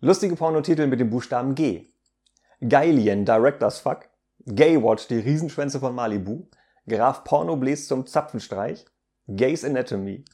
Lustige Pornotitel mit dem Buchstaben G. Geilien Directors Fuck. Gaywatch die Riesenschwänze von Malibu. Graf Porno bläst zum Zapfenstreich. Gays Anatomy.